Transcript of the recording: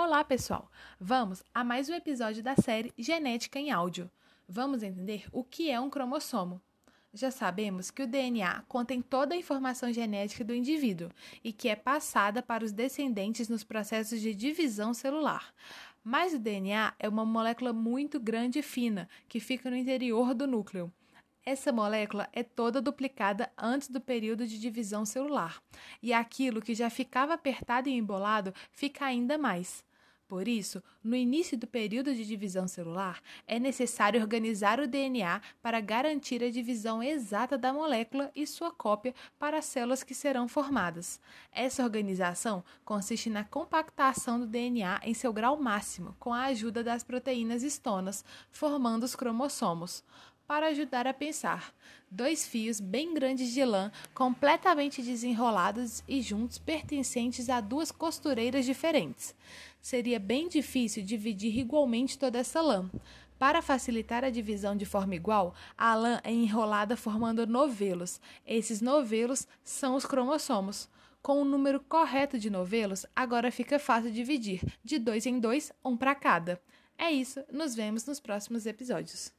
Olá, pessoal! Vamos a mais um episódio da série Genética em Áudio. Vamos entender o que é um cromossomo. Já sabemos que o DNA contém toda a informação genética do indivíduo e que é passada para os descendentes nos processos de divisão celular. Mas o DNA é uma molécula muito grande e fina que fica no interior do núcleo. Essa molécula é toda duplicada antes do período de divisão celular, e aquilo que já ficava apertado e embolado fica ainda mais. Por isso, no início do período de divisão celular, é necessário organizar o DNA para garantir a divisão exata da molécula e sua cópia para as células que serão formadas. Essa organização consiste na compactação do DNA em seu grau máximo, com a ajuda das proteínas estonas, formando os cromossomos para ajudar a pensar. Dois fios bem grandes de lã, completamente desenrolados e juntos, pertencentes a duas costureiras diferentes. Seria bem difícil dividir igualmente toda essa lã. Para facilitar a divisão de forma igual, a lã é enrolada formando novelos. Esses novelos são os cromossomos. Com o número correto de novelos, agora fica fácil dividir, de dois em dois, um para cada. É isso, nos vemos nos próximos episódios.